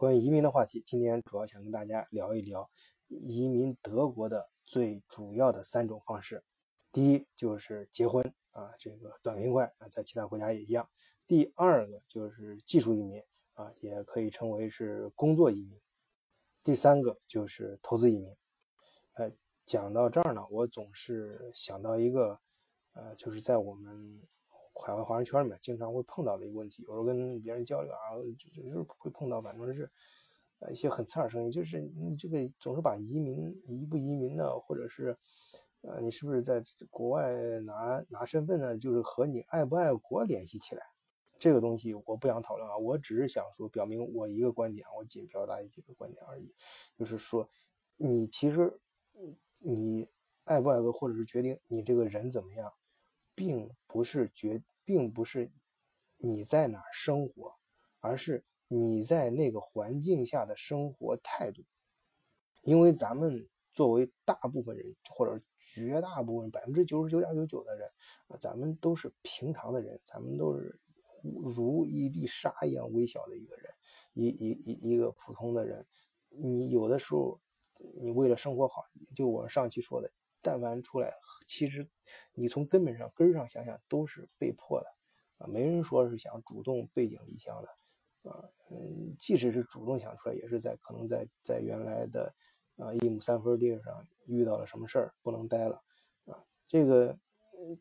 关于移民的话题，今天主要想跟大家聊一聊移民德国的最主要的三种方式。第一就是结婚啊，这个短平快啊，在其他国家也一样。第二个就是技术移民啊，也可以称为是工作移民。第三个就是投资移民。呃，讲到这儿呢，我总是想到一个，呃，就是在我们。海外华人圈里面经常会碰到的一个问题，有时候跟别人交流啊，就就是会碰到，反正是呃一些很刺耳声音，就是你这个总是把移民移不移民呢，或者是呃你是不是在国外拿拿身份呢，就是和你爱不爱国联系起来。这个东西我不想讨论啊，我只是想说表明我一个观点，我仅表达一几个观点而已，就是说你其实你爱不爱国，或者是决定你这个人怎么样，并不是决。并不是你在哪儿生活，而是你在那个环境下的生活态度。因为咱们作为大部分人，或者绝大部分百分之九十九点九九的人，咱们都是平常的人，咱们都是如一粒沙一样微小的一个人，一一一一个普通的人。你有的时候，你为了生活好，就我上期说的，但凡出来。其实，你从根本上根上想想，都是被迫的啊！没人说是想主动背井离乡的啊。嗯，即使是主动想出来，也是在可能在在原来的啊一亩三分地上遇到了什么事儿，不能待了啊。这个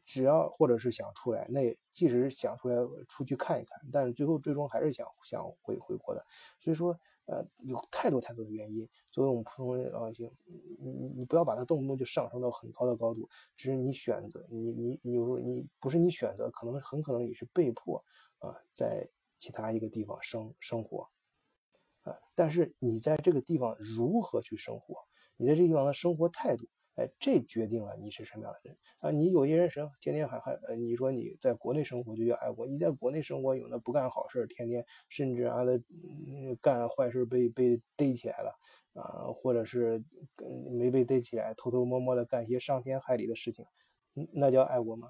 只要或者是想出来，那即使想出来出去看一看，但是最后最终还是想想回回国的。所以说。呃，有太多太多的原因。作为我们普通老百姓，你你你不要把它动不动就上升到很高的高度。只是你选择，你你你有时候你不是你选择，可能很可能你是被迫啊，在其他一个地方生生活啊。但是你在这个地方如何去生活，你在这个地方的生活态度。哎，这决定了你是什么样的人啊！你有些人是天天喊喊，呃，你说你在国内生活就叫爱国，你在国内生活有的不干好事，天天甚至啊的干坏事被被逮起来了啊，或者是没被逮起来，偷偷摸摸的干些伤天害理的事情，那叫爱国吗？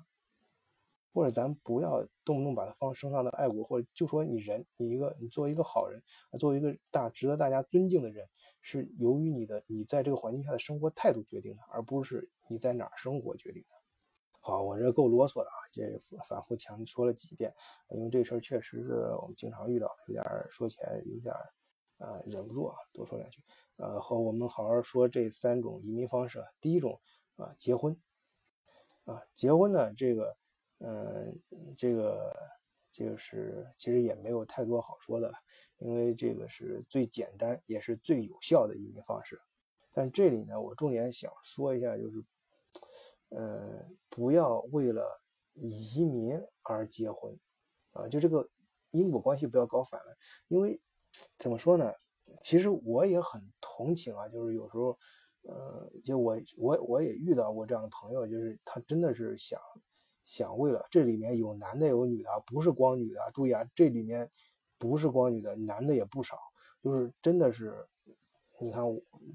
或者咱不要动不动把它放升上的爱国，或者就说你人，你一个你作为一个好人，作为一个大值得大家尊敬的人，是由于你的你在这个环境下的生活态度决定的，而不是你在哪儿生活决定的。好，我这够啰嗦的啊，这反复强说了几遍，因为这事儿确实是我们经常遇到的，有点说起来有点呃忍不住啊，多说两句。呃，和我们好好说这三种移民方式。第一种啊，结婚啊，结婚呢这个。嗯，这个这个是其实也没有太多好说的了，因为这个是最简单也是最有效的移民方式。但这里呢，我重点想说一下，就是，呃，不要为了移民而结婚，啊，就这个因果关系不要搞反了。因为怎么说呢，其实我也很同情啊，就是有时候，呃，就我我我也遇到过这样的朋友，就是他真的是想。想为了这里面有男的有女的，不是光女的。注意啊，这里面不是光女的，男的也不少。就是真的是，你看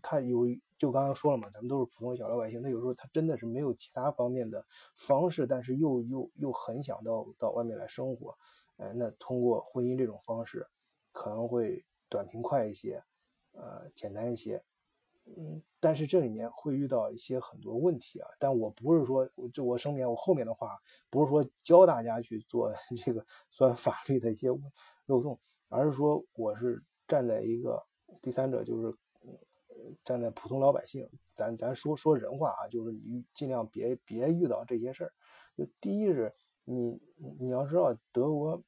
他有，就刚刚说了嘛，咱们都是普通小老百姓。他有时候他真的是没有其他方面的方式，但是又又又很想到到外面来生活。呃，那通过婚姻这种方式，可能会短平快一些，呃，简单一些。嗯，但是这里面会遇到一些很多问题啊。但我不是说，就我声明，我后面的话不是说教大家去做 这个钻法律的一些漏洞，而是说我是站在一个第三者，就是站在普通老百姓，咱咱说说人话啊，就是你尽量别别遇到这些事儿。就第一是，你你要知道德国，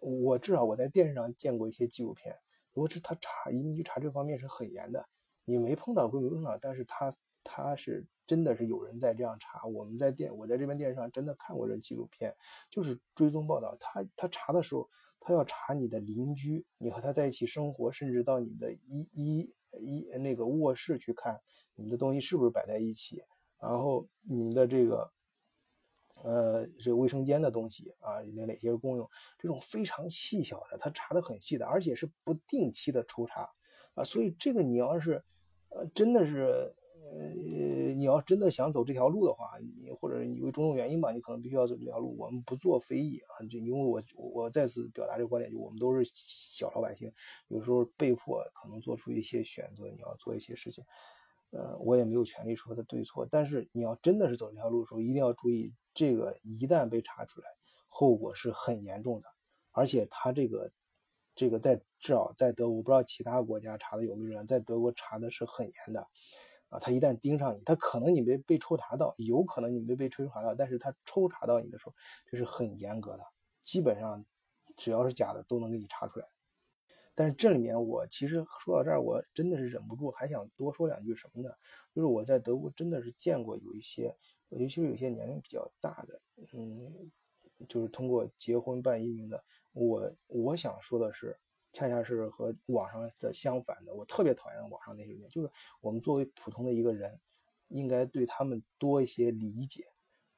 我至少我在电视上见过一些纪录片，如果是他查移民局查这方面是很严的。你没碰到归没碰到，但是他他是真的是有人在这样查。我们在电我在这边电视上真的看过这纪录片，就是追踪报道。他他查的时候，他要查你的邻居，你和他在一起生活，甚至到你的一一一那个卧室去看，你们的东西是不是摆在一起，然后你们的这个呃这个卫生间的东西啊，有哪些是公用，这种非常细小的，他查的很细的，而且是不定期的抽查啊。所以这个你要是。呃，真的是呃，你要真的想走这条路的话，你或者因为种种原因吧，你可能必须要走这条路。我们不做非议啊，就因为我我再次表达这个观点，就我们都是小老百姓，有时候被迫可能做出一些选择，你要做一些事情，呃，我也没有权利说他对错。但是你要真的是走这条路的时候，一定要注意，这个一旦被查出来，后果是很严重的，而且他这个这个在至少在德国，不知道其他国家查的有没有人，在德国查的是很严的。啊，他一旦盯上你，他可能你没被抽查到，有可能你没被抽查到，但是他抽查到你的时候，这是很严格的，基本上只要是假的都能给你查出来。但是这里面我其实说到这儿，我真的是忍不住还想多说两句什么呢？就是我在德国真的是见过有一些，尤其是有些年龄比较大的，嗯，就是通过结婚办移民的。我我想说的是。恰恰是和网上的相反的，我特别讨厌网上那些人，就是我们作为普通的一个人，应该对他们多一些理解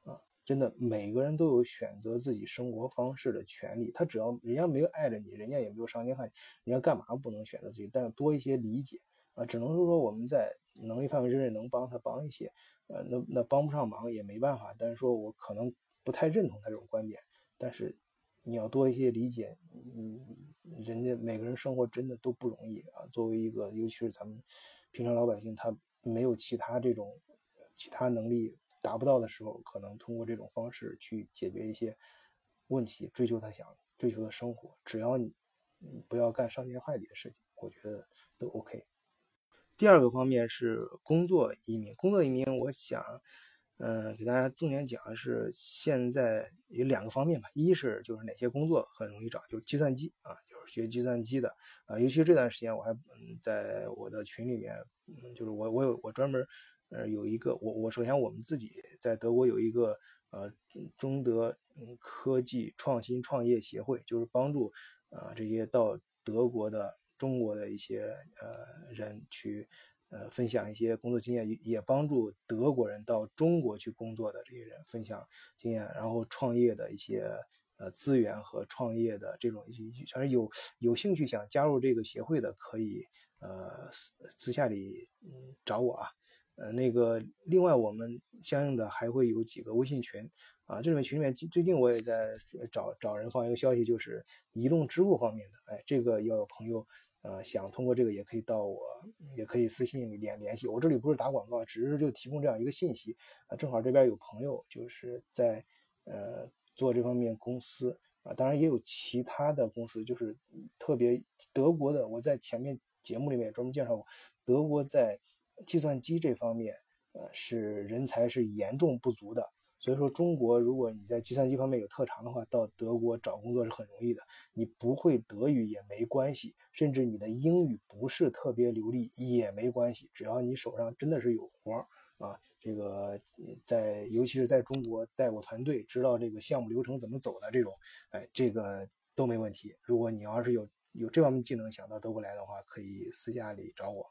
啊！真的，每个人都有选择自己生活方式的权利，他只要人家没有碍着你，人家也没有伤天害理，人家干嘛不能选择自己？但多一些理解啊！只能是说我们在能力范围之内能帮他帮一些，呃，那那帮不上忙也没办法。但是说我可能不太认同他这种观点，但是你要多一些理解，嗯。人家每个人生活真的都不容易啊！作为一个，尤其是咱们平常老百姓，他没有其他这种其他能力达不到的时候，可能通过这种方式去解决一些问题，追求他想追求的生活。只要你不要干伤天害理的事情，我觉得都 OK。第二个方面是工作移民，工作移民，我想。嗯，给大家重点讲的是现在有两个方面吧，一是就是哪些工作很容易找，就是计算机啊，就是学计算机的啊，尤其这段时间我还嗯在我的群里面，嗯，就是我我有我专门呃有一个我我首先我们自己在德国有一个呃中德嗯科技创新创业协会，就是帮助啊这些到德国的中国的一些呃人去。呃，分享一些工作经验，也帮助德国人到中国去工作的这些人分享经验，然后创业的一些呃资源和创业的这种，反正有有兴趣想加入这个协会的，可以呃私私下里嗯找我啊。呃，那个另外我们相应的还会有几个微信群啊，这里面群里面最近我也在找找人放一个消息，就是移动支付方面的，哎，这个要有朋友。呃，想通过这个也可以到我，也可以私信联联系我。这里不是打广告，只是就提供这样一个信息啊。正好这边有朋友就是在呃做这方面公司啊，当然也有其他的公司，就是特别德国的。我在前面节目里面专门介绍过，德国在计算机这方面呃是人才是严重不足的。所以说，中国如果你在计算机方面有特长的话，到德国找工作是很容易的。你不会德语也没关系，甚至你的英语不是特别流利也没关系，只要你手上真的是有活儿啊，这个在尤其是在中国带过团队，知道这个项目流程怎么走的这种，哎，这个都没问题。如果你要是有有这方面技能，想到德国来的话，可以私下里找我。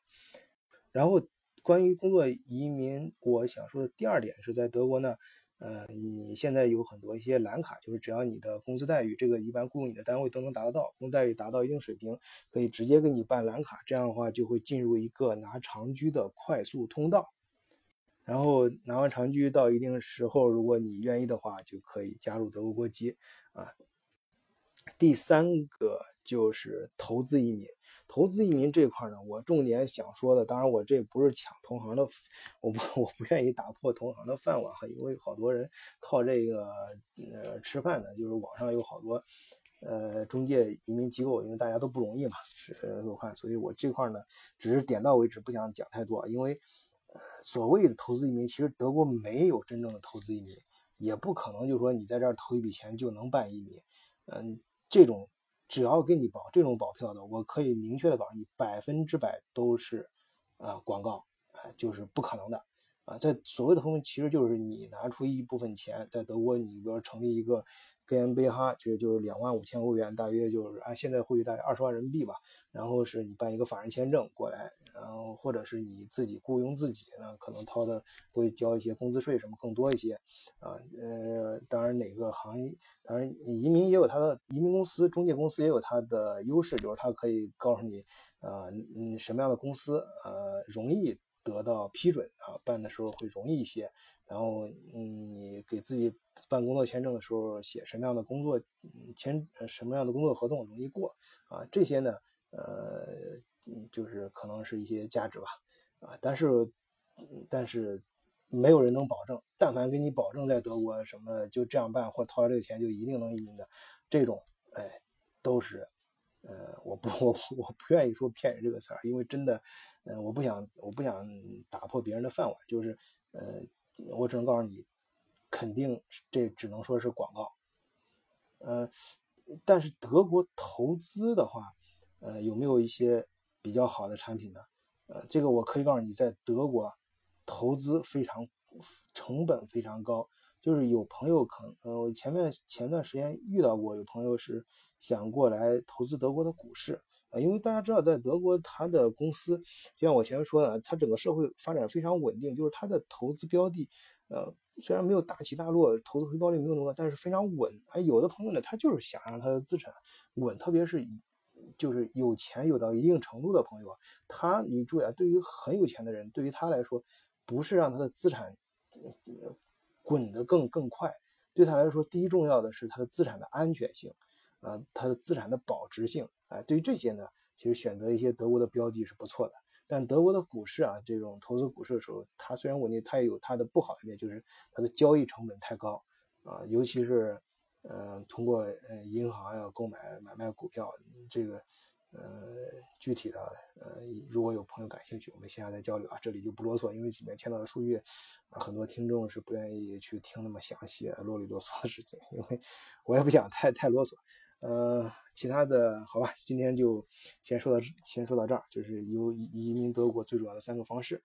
然后关于工作移民，我想说的第二点是在德国呢。呃，你现在有很多一些蓝卡，就是只要你的工资待遇，这个一般雇佣你的单位都能达得到，工资待遇达到一定水平，可以直接给你办蓝卡，这样的话就会进入一个拿长居的快速通道。然后拿完长居到一定时候，如果你愿意的话，就可以加入德国国籍啊。第三个就是投资移民，投资移民这块呢，我重点想说的，当然我这不是抢同行的，我不 我不愿意打破同行的饭碗哈，因为好多人靠这个呃吃饭的，就是网上有好多呃中介移民机构，因为大家都不容易嘛，是我看，所以我这块呢只是点到为止，不想讲太多，因为呃所谓的投资移民，其实德国没有真正的投资移民，也不可能就说你在这儿投一笔钱就能办移民，嗯。这种只要给你保这种保票的，我可以明确的告诉你，百分之百都是，呃，广告，哎，就是不可能的。啊，在所谓的投资，其实就是你拿出一部分钱，在德国，你比如说成立一个 GmbH，这个就是两万五千欧元，大约就是按现在汇率大概二十万人民币吧。然后是你办一个法人签证过来，然后或者是你自己雇佣自己呢，可能掏的会交一些工资税什么更多一些。啊，呃，当然哪个行业，当然移民也有它的移民公司、中介公司也有它的优势，就是它可以告诉你，呃，嗯，什么样的公司，呃，容易。得到批准啊，办的时候会容易一些。然后，嗯，你给自己办工作签证的时候写什么样的工作签，什么样的工作合同容易过啊？这些呢，呃，就是可能是一些价值吧，啊，但是，但是没有人能保证，但凡给你保证在德国什么就这样办或掏了这个钱就一定能移民的，这种，哎，都是。呃，我不，我我不愿意说骗人这个词儿，因为真的，嗯，我不想，我不想打破别人的饭碗，就是，呃，我只能告诉你，肯定这只能说是广告，呃，但是德国投资的话，呃，有没有一些比较好的产品呢？呃，这个我可以告诉你，在德国投资非常成本非常高。就是有朋友可能，呃，我前面前段时间遇到过，有朋友是想过来投资德国的股市啊，因为大家知道，在德国，它的公司就像我前面说的，它整个社会发展非常稳定，就是它的投资标的，呃，虽然没有大起大落，投资回报率没有那么高，但是非常稳。啊，有的朋友呢，他就是想让他的资产稳，特别是就是有钱有到一定程度的朋友，他你注意啊，对于很有钱的人，对于他来说，不是让他的资产。滚得更更快，对他来说，第一重要的是他的资产的安全性，啊，它的资产的保值性，哎，对于这些呢，其实选择一些德国的标的是不错的。但德国的股市啊，这种投资股市的时候，它虽然稳定，它也有它的不好一面，就是它的交易成本太高，啊，尤其是，嗯，通过呃银行呀购买买卖股票，这个。呃，具体的，呃，如果有朋友感兴趣，我们线下再交流啊。这里就不啰嗦，因为里面签到的数据，很多听众是不愿意去听那么详细、啰里啰嗦的事情，因为我也不想太太啰嗦。呃，其他的好吧，今天就先说到先说到这儿，就是由移民德国最主要的三个方式。